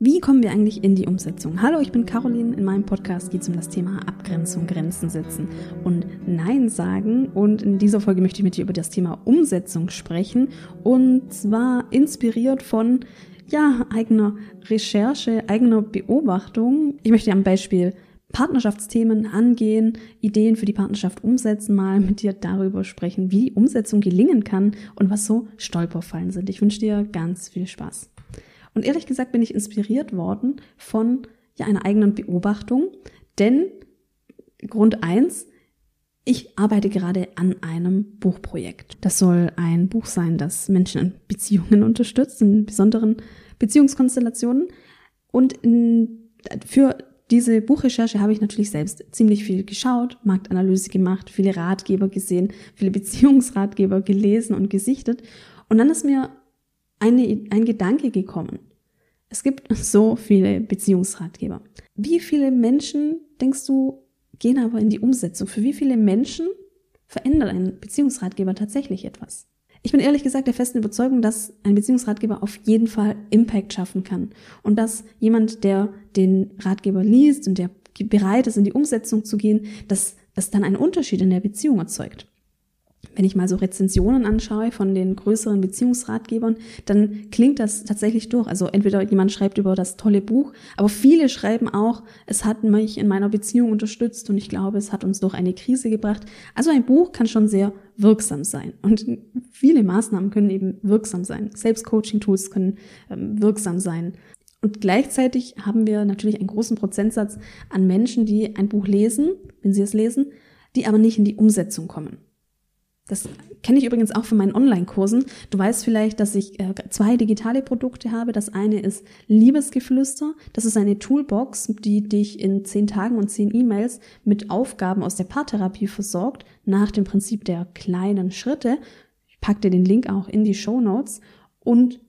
Wie kommen wir eigentlich in die Umsetzung? Hallo, ich bin Caroline. In meinem Podcast geht es um das Thema Abgrenzung, Grenzen setzen und Nein sagen. Und in dieser Folge möchte ich mit dir über das Thema Umsetzung sprechen. Und zwar inspiriert von, ja, eigener Recherche, eigener Beobachtung. Ich möchte am Beispiel Partnerschaftsthemen angehen, Ideen für die Partnerschaft umsetzen, mal mit dir darüber sprechen, wie Umsetzung gelingen kann und was so Stolperfallen sind. Ich wünsche dir ganz viel Spaß. Und ehrlich gesagt bin ich inspiriert worden von ja, einer eigenen Beobachtung, denn Grund eins: ich arbeite gerade an einem Buchprojekt. Das soll ein Buch sein, das Menschen in Beziehungen unterstützt, in besonderen Beziehungskonstellationen. Und in, für diese Buchrecherche habe ich natürlich selbst ziemlich viel geschaut, Marktanalyse gemacht, viele Ratgeber gesehen, viele Beziehungsratgeber gelesen und gesichtet. Und dann ist mir eine, ein Gedanke gekommen. Es gibt so viele Beziehungsratgeber. Wie viele Menschen, denkst du, gehen aber in die Umsetzung? Für wie viele Menschen verändert ein Beziehungsratgeber tatsächlich etwas? Ich bin ehrlich gesagt der festen Überzeugung, dass ein Beziehungsratgeber auf jeden Fall Impact schaffen kann und dass jemand, der den Ratgeber liest und der bereit ist, in die Umsetzung zu gehen, dass es dann einen Unterschied in der Beziehung erzeugt wenn ich mal so Rezensionen anschaue von den größeren Beziehungsratgebern, dann klingt das tatsächlich durch. Also entweder jemand schreibt über das tolle Buch, aber viele schreiben auch, es hat mich in meiner Beziehung unterstützt und ich glaube, es hat uns durch eine Krise gebracht. Also ein Buch kann schon sehr wirksam sein und viele Maßnahmen können eben wirksam sein. Selbstcoaching-Tools können ähm, wirksam sein. Und gleichzeitig haben wir natürlich einen großen Prozentsatz an Menschen, die ein Buch lesen, wenn sie es lesen, die aber nicht in die Umsetzung kommen. Das kenne ich übrigens auch von meinen Online-Kursen. Du weißt vielleicht, dass ich äh, zwei digitale Produkte habe. Das eine ist Liebesgeflüster. Das ist eine Toolbox, die dich in zehn Tagen und zehn E-Mails mit Aufgaben aus der Paartherapie versorgt, nach dem Prinzip der kleinen Schritte. Ich packe dir den Link auch in die Show Notes. Und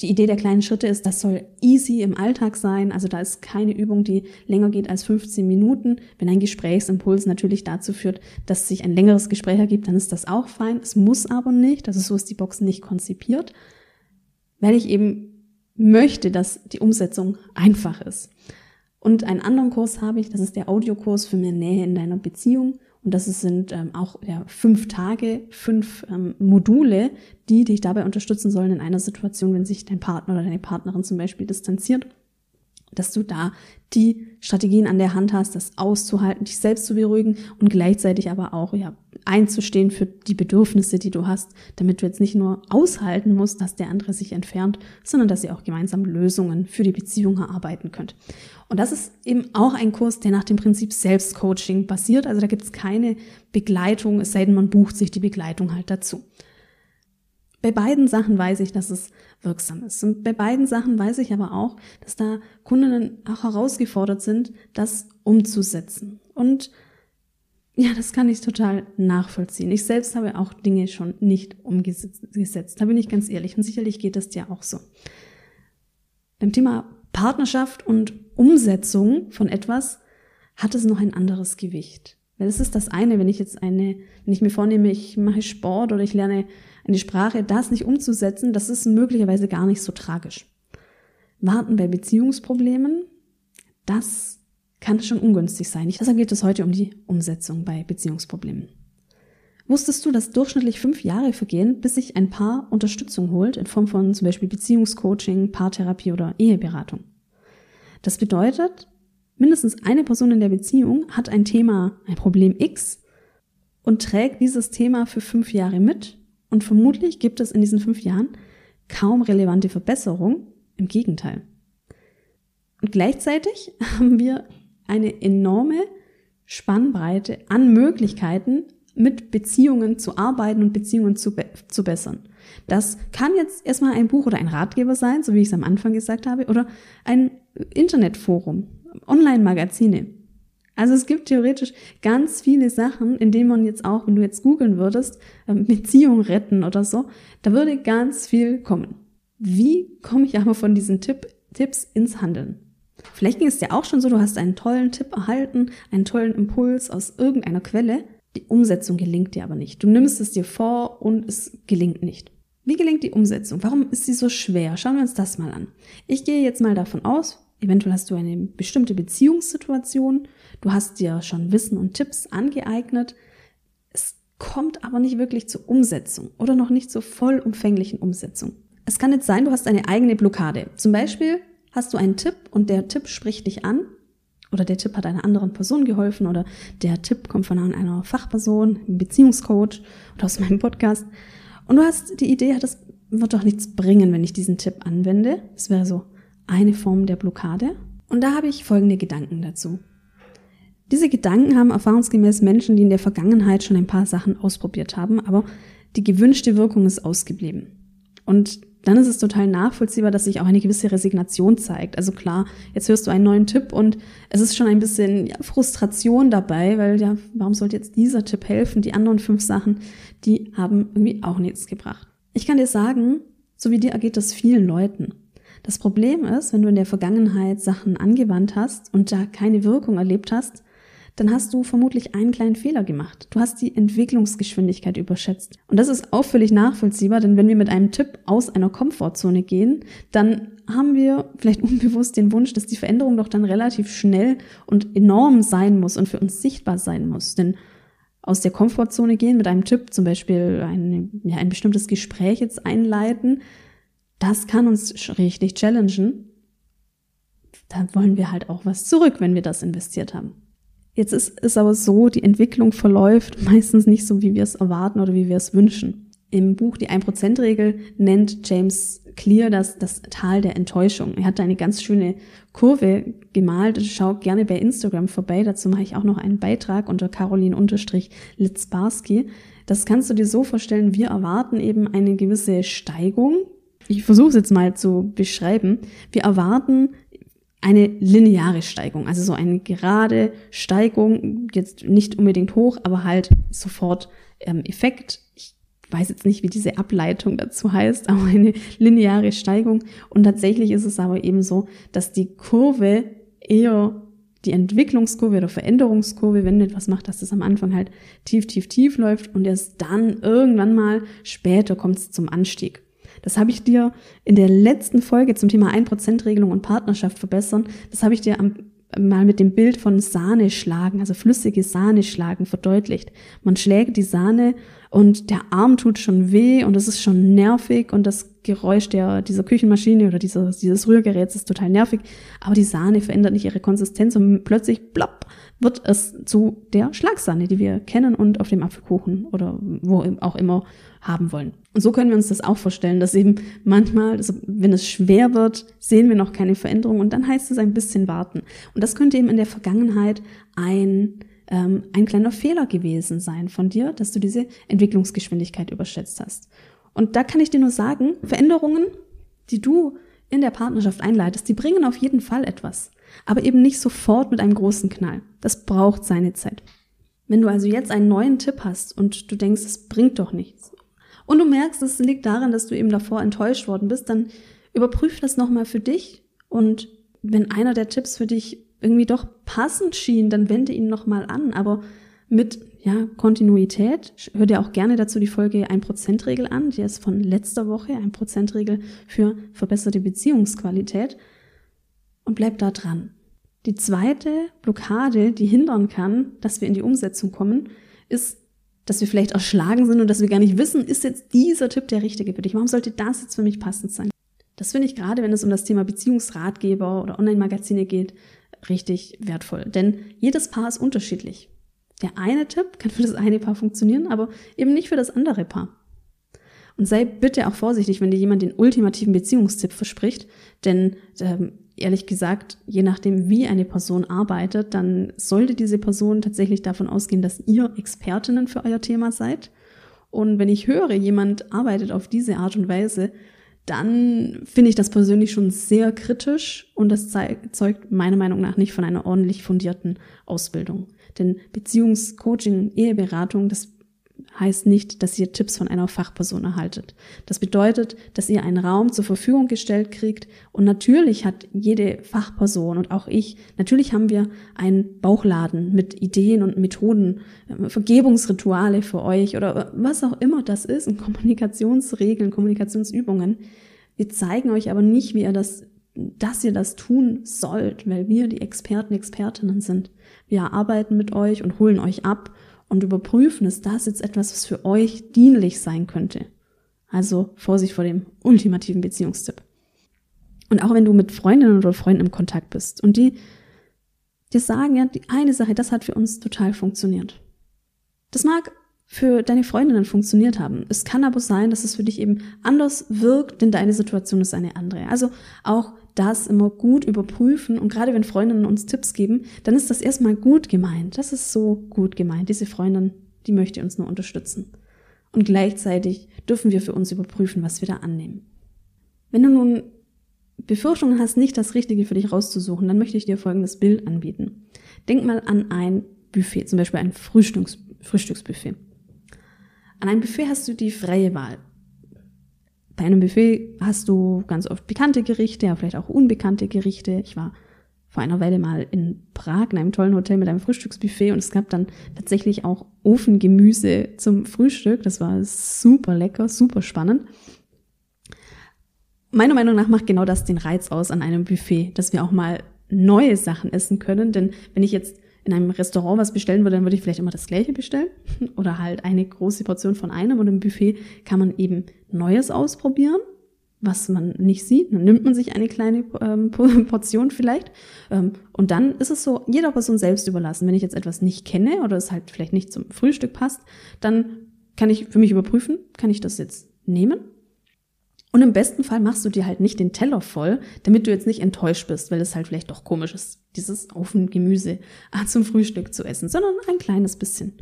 die Idee der kleinen Schritte ist, das soll easy im Alltag sein. Also da ist keine Übung, die länger geht als 15 Minuten. Wenn ein Gesprächsimpuls natürlich dazu führt, dass sich ein längeres Gespräch ergibt, dann ist das auch fein. Es muss aber nicht. Also so ist die Box nicht konzipiert, weil ich eben möchte, dass die Umsetzung einfach ist. Und einen anderen Kurs habe ich, das ist der Audiokurs für mehr Nähe in deiner Beziehung. Und das sind ähm, auch ja, fünf Tage, fünf ähm, Module, die dich dabei unterstützen sollen in einer Situation, wenn sich dein Partner oder deine Partnerin zum Beispiel distanziert, dass du da die Strategien an der Hand hast, das auszuhalten, dich selbst zu beruhigen und gleichzeitig aber auch ja, einzustehen für die Bedürfnisse, die du hast, damit du jetzt nicht nur aushalten musst, dass der andere sich entfernt, sondern dass ihr auch gemeinsam Lösungen für die Beziehung erarbeiten könnt. Und das ist eben auch ein Kurs, der nach dem Prinzip Selbstcoaching basiert. Also da gibt es keine Begleitung, es sei denn, man bucht sich die Begleitung halt dazu. Bei beiden Sachen weiß ich, dass es wirksam ist. Und bei beiden Sachen weiß ich aber auch, dass da Kundinnen auch herausgefordert sind, das umzusetzen. Und ja, das kann ich total nachvollziehen. Ich selbst habe auch Dinge schon nicht umgesetzt. Da bin ich ganz ehrlich. Und sicherlich geht das dir auch so. Beim Thema Partnerschaft und Umsetzung von etwas hat es noch ein anderes Gewicht. Weil es ist das eine, wenn ich jetzt eine, wenn ich mir vornehme, ich mache Sport oder ich lerne eine Sprache, das nicht umzusetzen, das ist möglicherweise gar nicht so tragisch. Warten bei Beziehungsproblemen, das kann schon ungünstig sein. Deshalb geht es heute um die Umsetzung bei Beziehungsproblemen. Wusstest du, dass durchschnittlich fünf Jahre vergehen, bis sich ein Paar Unterstützung holt in Form von zum Beispiel Beziehungscoaching, Paartherapie oder Eheberatung? Das bedeutet, mindestens eine Person in der Beziehung hat ein Thema, ein Problem X und trägt dieses Thema für fünf Jahre mit und vermutlich gibt es in diesen fünf Jahren kaum relevante Verbesserung, im Gegenteil. Und gleichzeitig haben wir eine enorme Spannbreite an Möglichkeiten, mit Beziehungen zu arbeiten und Beziehungen zu, be zu bessern. Das kann jetzt erstmal ein Buch oder ein Ratgeber sein, so wie ich es am Anfang gesagt habe, oder ein Internetforum, Online-Magazine. Also es gibt theoretisch ganz viele Sachen, in denen man jetzt auch, wenn du jetzt googeln würdest, ähm, Beziehung retten oder so, da würde ganz viel kommen. Wie komme ich aber von diesen Tipp, Tipps ins Handeln? Vielleicht ging es dir auch schon so, du hast einen tollen Tipp erhalten, einen tollen Impuls aus irgendeiner Quelle, die Umsetzung gelingt dir aber nicht. Du nimmst es dir vor und es gelingt nicht. Wie gelingt die Umsetzung? Warum ist sie so schwer? Schauen wir uns das mal an. Ich gehe jetzt mal davon aus, eventuell hast du eine bestimmte Beziehungssituation, du hast dir schon Wissen und Tipps angeeignet, es kommt aber nicht wirklich zur Umsetzung oder noch nicht zur vollumfänglichen Umsetzung. Es kann jetzt sein, du hast eine eigene Blockade. Zum Beispiel hast du einen Tipp und der Tipp spricht dich an oder der Tipp hat einer anderen Person geholfen oder der Tipp kommt von einer Fachperson, einem Beziehungscoach oder aus meinem Podcast und du hast die Idee, das wird doch nichts bringen, wenn ich diesen Tipp anwende. Das wäre so eine Form der Blockade. Und da habe ich folgende Gedanken dazu. Diese Gedanken haben erfahrungsgemäß Menschen, die in der Vergangenheit schon ein paar Sachen ausprobiert haben, aber die gewünschte Wirkung ist ausgeblieben. Und dann ist es total nachvollziehbar, dass sich auch eine gewisse Resignation zeigt. Also klar, jetzt hörst du einen neuen Tipp und es ist schon ein bisschen ja, Frustration dabei, weil ja, warum sollte jetzt dieser Tipp helfen? Die anderen fünf Sachen, die haben irgendwie auch nichts gebracht. Ich kann dir sagen, so wie dir ergeht das vielen Leuten. Das Problem ist, wenn du in der Vergangenheit Sachen angewandt hast und da keine Wirkung erlebt hast, dann hast du vermutlich einen kleinen Fehler gemacht. Du hast die Entwicklungsgeschwindigkeit überschätzt. Und das ist auch völlig nachvollziehbar, denn wenn wir mit einem Tipp aus einer Komfortzone gehen, dann haben wir vielleicht unbewusst den Wunsch, dass die Veränderung doch dann relativ schnell und enorm sein muss und für uns sichtbar sein muss. Denn aus der Komfortzone gehen mit einem Tipp, zum Beispiel ein, ja, ein bestimmtes Gespräch jetzt einleiten, das kann uns richtig challengen. Da wollen wir halt auch was zurück, wenn wir das investiert haben. Jetzt ist es aber so, die Entwicklung verläuft meistens nicht so, wie wir es erwarten oder wie wir es wünschen. Im Buch Die 1%-Regel nennt James Clear das, das Tal der Enttäuschung. Er hat da eine ganz schöne Kurve gemalt. Schau gerne bei Instagram vorbei. Dazu mache ich auch noch einen Beitrag unter Caroline-Litzbarski. Das kannst du dir so vorstellen, wir erwarten eben eine gewisse Steigung. Ich versuche es jetzt mal zu beschreiben. Wir erwarten eine lineare Steigung, also so eine gerade Steigung, jetzt nicht unbedingt hoch, aber halt sofort ähm, Effekt. Ich weiß jetzt nicht, wie diese Ableitung dazu heißt, aber eine lineare Steigung. Und tatsächlich ist es aber eben so, dass die Kurve eher die Entwicklungskurve oder Veränderungskurve, wenn etwas macht, dass das am Anfang halt tief, tief, tief läuft und erst dann irgendwann mal später kommt es zum Anstieg. Das habe ich dir in der letzten Folge zum Thema 1%-Regelung und Partnerschaft verbessern. Das habe ich dir am, mal mit dem Bild von Sahne schlagen, also flüssige Sahne schlagen, verdeutlicht. Man schlägt die Sahne und der Arm tut schon weh und es ist schon nervig und das Geräusch der, dieser Küchenmaschine oder dieser, dieses Rührgeräts ist total nervig, aber die Sahne verändert nicht ihre Konsistenz und plötzlich plopp wird es zu der Schlagsahne, die wir kennen und auf dem Apfelkuchen oder wo auch immer haben wollen. Und so können wir uns das auch vorstellen, dass eben manchmal, also wenn es schwer wird, sehen wir noch keine Veränderung und dann heißt es ein bisschen warten. Und das könnte eben in der Vergangenheit ein ähm, ein kleiner Fehler gewesen sein von dir, dass du diese Entwicklungsgeschwindigkeit überschätzt hast. Und da kann ich dir nur sagen, Veränderungen, die du in der Partnerschaft einleitest, die bringen auf jeden Fall etwas. Aber eben nicht sofort mit einem großen Knall. Das braucht seine Zeit. Wenn du also jetzt einen neuen Tipp hast und du denkst, es bringt doch nichts, und du merkst, es liegt daran, dass du eben davor enttäuscht worden bist, dann überprüf das nochmal für dich und wenn einer der Tipps für dich irgendwie doch passend schien, dann wende ihn nochmal an, aber mit ja, Kontinuität. Hör dir auch gerne dazu die Folge 1%-Regel an, die ist von letzter Woche, 1%-Regel für verbesserte Beziehungsqualität und bleib da dran. Die zweite Blockade, die hindern kann, dass wir in die Umsetzung kommen, ist, dass wir vielleicht erschlagen sind und dass wir gar nicht wissen, ist jetzt dieser Tipp der richtige für dich? Warum sollte das jetzt für mich passend sein? Das finde ich gerade, wenn es um das Thema Beziehungsratgeber oder Online-Magazine geht, richtig wertvoll. Denn jedes Paar ist unterschiedlich. Der eine Tipp kann für das eine Paar funktionieren, aber eben nicht für das andere Paar. Und sei bitte auch vorsichtig, wenn dir jemand den ultimativen Beziehungstipp verspricht, denn ähm, ehrlich gesagt, je nachdem, wie eine Person arbeitet, dann sollte diese Person tatsächlich davon ausgehen, dass ihr Expertinnen für euer Thema seid. Und wenn ich höre, jemand arbeitet auf diese Art und Weise, dann finde ich das persönlich schon sehr kritisch und das zeugt meiner Meinung nach nicht von einer ordentlich fundierten Ausbildung. Denn Beziehungscoaching, Eheberatung, das heißt nicht, dass ihr Tipps von einer Fachperson erhaltet. Das bedeutet, dass ihr einen Raum zur Verfügung gestellt kriegt und natürlich hat jede Fachperson und auch ich, natürlich haben wir einen Bauchladen mit Ideen und Methoden, äh, Vergebungsrituale für euch oder was auch immer das ist und Kommunikationsregeln, Kommunikationsübungen. Wir zeigen euch aber nicht, wie ihr das, dass ihr das tun sollt, weil wir die Experten, Expertinnen sind. Wir arbeiten mit euch und holen euch ab und überprüfen, ist das jetzt etwas, was für euch dienlich sein könnte. Also Vorsicht vor dem ultimativen Beziehungstipp. Und auch wenn du mit Freundinnen oder Freunden im Kontakt bist und die dir sagen, ja, die eine Sache, das hat für uns total funktioniert. Das mag für deine Freundinnen funktioniert haben. Es kann aber sein, dass es für dich eben anders wirkt, denn deine Situation ist eine andere. Also auch das immer gut überprüfen und gerade wenn Freundinnen uns Tipps geben, dann ist das erstmal gut gemeint. Das ist so gut gemeint. Diese Freundin, die möchte uns nur unterstützen. Und gleichzeitig dürfen wir für uns überprüfen, was wir da annehmen. Wenn du nun Befürchtungen hast, nicht das Richtige für dich rauszusuchen, dann möchte ich dir folgendes Bild anbieten. Denk mal an ein Buffet, zum Beispiel ein Frühstücks Frühstücksbuffet. An einem Buffet hast du die freie Wahl. Bei einem Buffet hast du ganz oft bekannte Gerichte, aber vielleicht auch unbekannte Gerichte. Ich war vor einer Weile mal in Prag in einem tollen Hotel mit einem Frühstücksbuffet und es gab dann tatsächlich auch Ofengemüse zum Frühstück. Das war super lecker, super spannend. Meiner Meinung nach macht genau das den Reiz aus an einem Buffet, dass wir auch mal neue Sachen essen können. Denn wenn ich jetzt in einem Restaurant was bestellen würde, dann würde ich vielleicht immer das gleiche bestellen oder halt eine große Portion von einem und im Buffet kann man eben Neues ausprobieren, was man nicht sieht. Dann nimmt man sich eine kleine ähm, Portion vielleicht ähm, und dann ist es so jeder Person selbst überlassen. Wenn ich jetzt etwas nicht kenne oder es halt vielleicht nicht zum Frühstück passt, dann kann ich für mich überprüfen, kann ich das jetzt nehmen und im besten Fall machst du dir halt nicht den Teller voll, damit du jetzt nicht enttäuscht bist, weil es halt vielleicht doch komisch ist, dieses Ofengemüse ah, zum Frühstück zu essen, sondern ein kleines bisschen.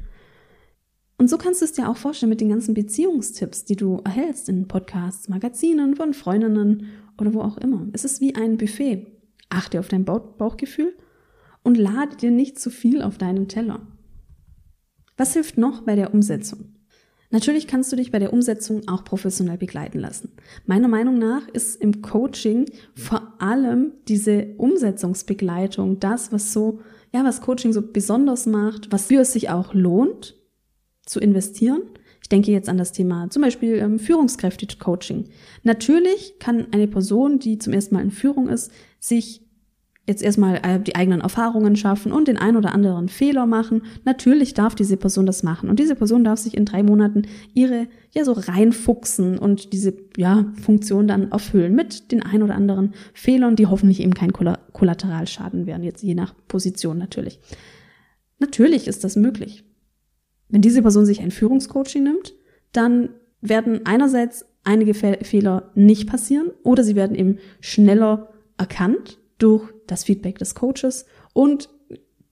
Und so kannst du es dir auch vorstellen mit den ganzen Beziehungstipps, die du erhältst in Podcasts, Magazinen, von Freundinnen oder wo auch immer. Es ist wie ein Buffet. Achte auf dein Bauchgefühl und lade dir nicht zu viel auf deinen Teller. Was hilft noch bei der Umsetzung? Natürlich kannst du dich bei der Umsetzung auch professionell begleiten lassen. Meiner Meinung nach ist im Coaching vor allem diese Umsetzungsbegleitung das, was so, ja, was Coaching so besonders macht, was für es sich auch lohnt zu investieren. Ich denke jetzt an das Thema zum Beispiel ähm, Führungskräfte-Coaching. Natürlich kann eine Person, die zum ersten Mal in Führung ist, sich jetzt erstmal äh, die eigenen Erfahrungen schaffen und den ein oder anderen Fehler machen. Natürlich darf diese Person das machen. Und diese Person darf sich in drei Monaten ihre, ja, so reinfuchsen und diese, ja, Funktion dann erfüllen mit den ein oder anderen Fehlern, die hoffentlich eben kein Kollateralschaden werden, jetzt je nach Position natürlich. Natürlich ist das möglich. Wenn diese Person sich ein Führungscoaching nimmt, dann werden einerseits einige Fehler nicht passieren oder sie werden eben schneller erkannt durch das Feedback des Coaches und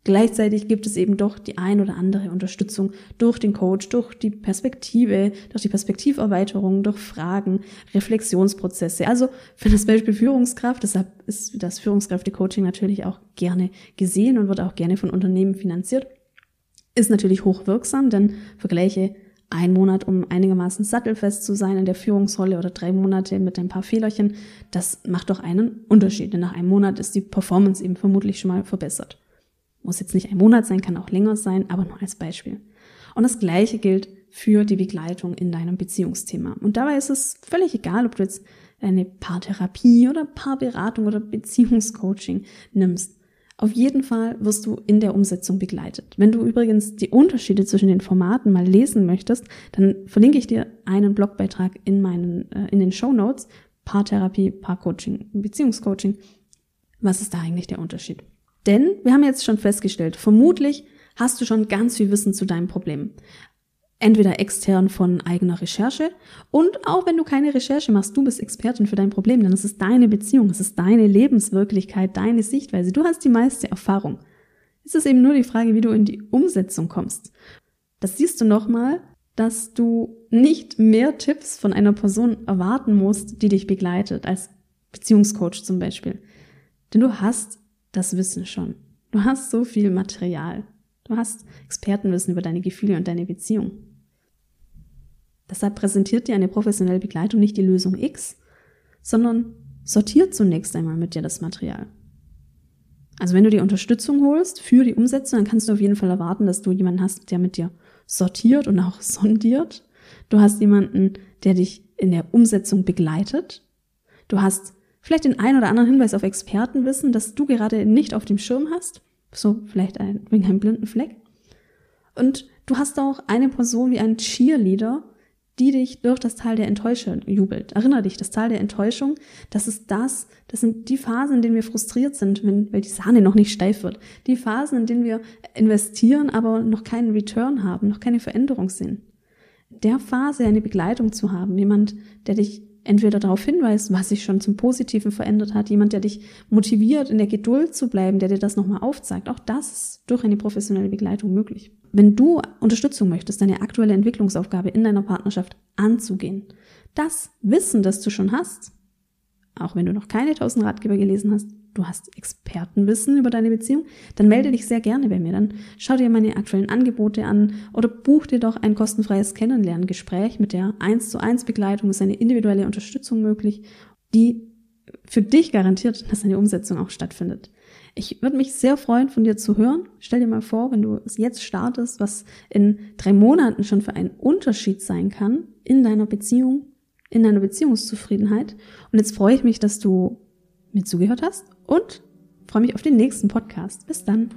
Gleichzeitig gibt es eben doch die ein oder andere Unterstützung durch den Coach, durch die Perspektive, durch die Perspektiverweiterung, durch Fragen, Reflexionsprozesse. Also für das Beispiel Führungskraft, deshalb ist das Führungskräfte-Coaching natürlich auch gerne gesehen und wird auch gerne von Unternehmen finanziert, ist natürlich hochwirksam, denn Vergleiche ein Monat, um einigermaßen sattelfest zu sein in der Führungsrolle oder drei Monate mit ein paar Fehlerchen, das macht doch einen Unterschied. Denn nach einem Monat ist die Performance eben vermutlich schon mal verbessert. Muss jetzt nicht ein Monat sein, kann auch länger sein, aber nur als Beispiel. Und das Gleiche gilt für die Begleitung in deinem Beziehungsthema. Und dabei ist es völlig egal, ob du jetzt eine Paartherapie oder Paarberatung oder Beziehungscoaching nimmst. Auf jeden Fall wirst du in der Umsetzung begleitet. Wenn du übrigens die Unterschiede zwischen den Formaten mal lesen möchtest, dann verlinke ich dir einen Blogbeitrag in meinen, äh, in den Show Notes. Paartherapie, Paarcoaching, Beziehungscoaching. Was ist da eigentlich der Unterschied? Denn wir haben jetzt schon festgestellt, vermutlich hast du schon ganz viel Wissen zu deinem Problem entweder extern von eigener Recherche und auch wenn du keine Recherche machst, du bist Expertin für dein Problem, denn es ist deine Beziehung, es ist deine Lebenswirklichkeit, deine Sichtweise, du hast die meiste Erfahrung. Es ist eben nur die Frage, wie du in die Umsetzung kommst. Das siehst du nochmal, dass du nicht mehr Tipps von einer Person erwarten musst, die dich begleitet, als Beziehungscoach zum Beispiel. Denn du hast das Wissen schon. Du hast so viel Material. Du hast Expertenwissen über deine Gefühle und deine Beziehung. Deshalb präsentiert dir eine professionelle Begleitung nicht die Lösung X, sondern sortiert zunächst einmal mit dir das Material. Also wenn du dir Unterstützung holst für die Umsetzung, dann kannst du auf jeden Fall erwarten, dass du jemanden hast, der mit dir sortiert und auch sondiert. Du hast jemanden, der dich in der Umsetzung begleitet. Du hast vielleicht den einen oder anderen Hinweis auf Expertenwissen, das du gerade nicht auf dem Schirm hast. So vielleicht ein, wegen einem blinden Fleck. Und du hast auch eine Person wie ein Cheerleader, die dich durch das Tal der Enttäuschung jubelt. Erinner dich, das Tal der Enttäuschung, das ist das, das sind die Phasen, in denen wir frustriert sind, wenn, weil die Sahne noch nicht steif wird. Die Phasen, in denen wir investieren, aber noch keinen Return haben, noch keine Veränderung sehen. Der Phase eine Begleitung zu haben, jemand, der dich entweder darauf hinweist, was sich schon zum Positiven verändert hat, jemand, der dich motiviert, in der Geduld zu bleiben, der dir das nochmal aufzeigt. Auch das ist durch eine professionelle Begleitung möglich. Wenn du Unterstützung möchtest, deine aktuelle Entwicklungsaufgabe in deiner Partnerschaft anzugehen, das Wissen, das du schon hast, auch wenn du noch keine 1000 Ratgeber gelesen hast, du hast Expertenwissen über deine Beziehung, dann melde dich sehr gerne bei mir. Dann schau dir meine aktuellen Angebote an oder buch dir doch ein kostenfreies Kennenlerngespräch mit der 1 zu 1 Begleitung. Ist eine individuelle Unterstützung möglich, die für dich garantiert, dass eine Umsetzung auch stattfindet. Ich würde mich sehr freuen, von dir zu hören. Stell dir mal vor, wenn du es jetzt startest, was in drei Monaten schon für einen Unterschied sein kann in deiner Beziehung, in deiner Beziehungszufriedenheit. Und jetzt freue ich mich, dass du mir zugehört hast und freue mich auf den nächsten Podcast. Bis dann.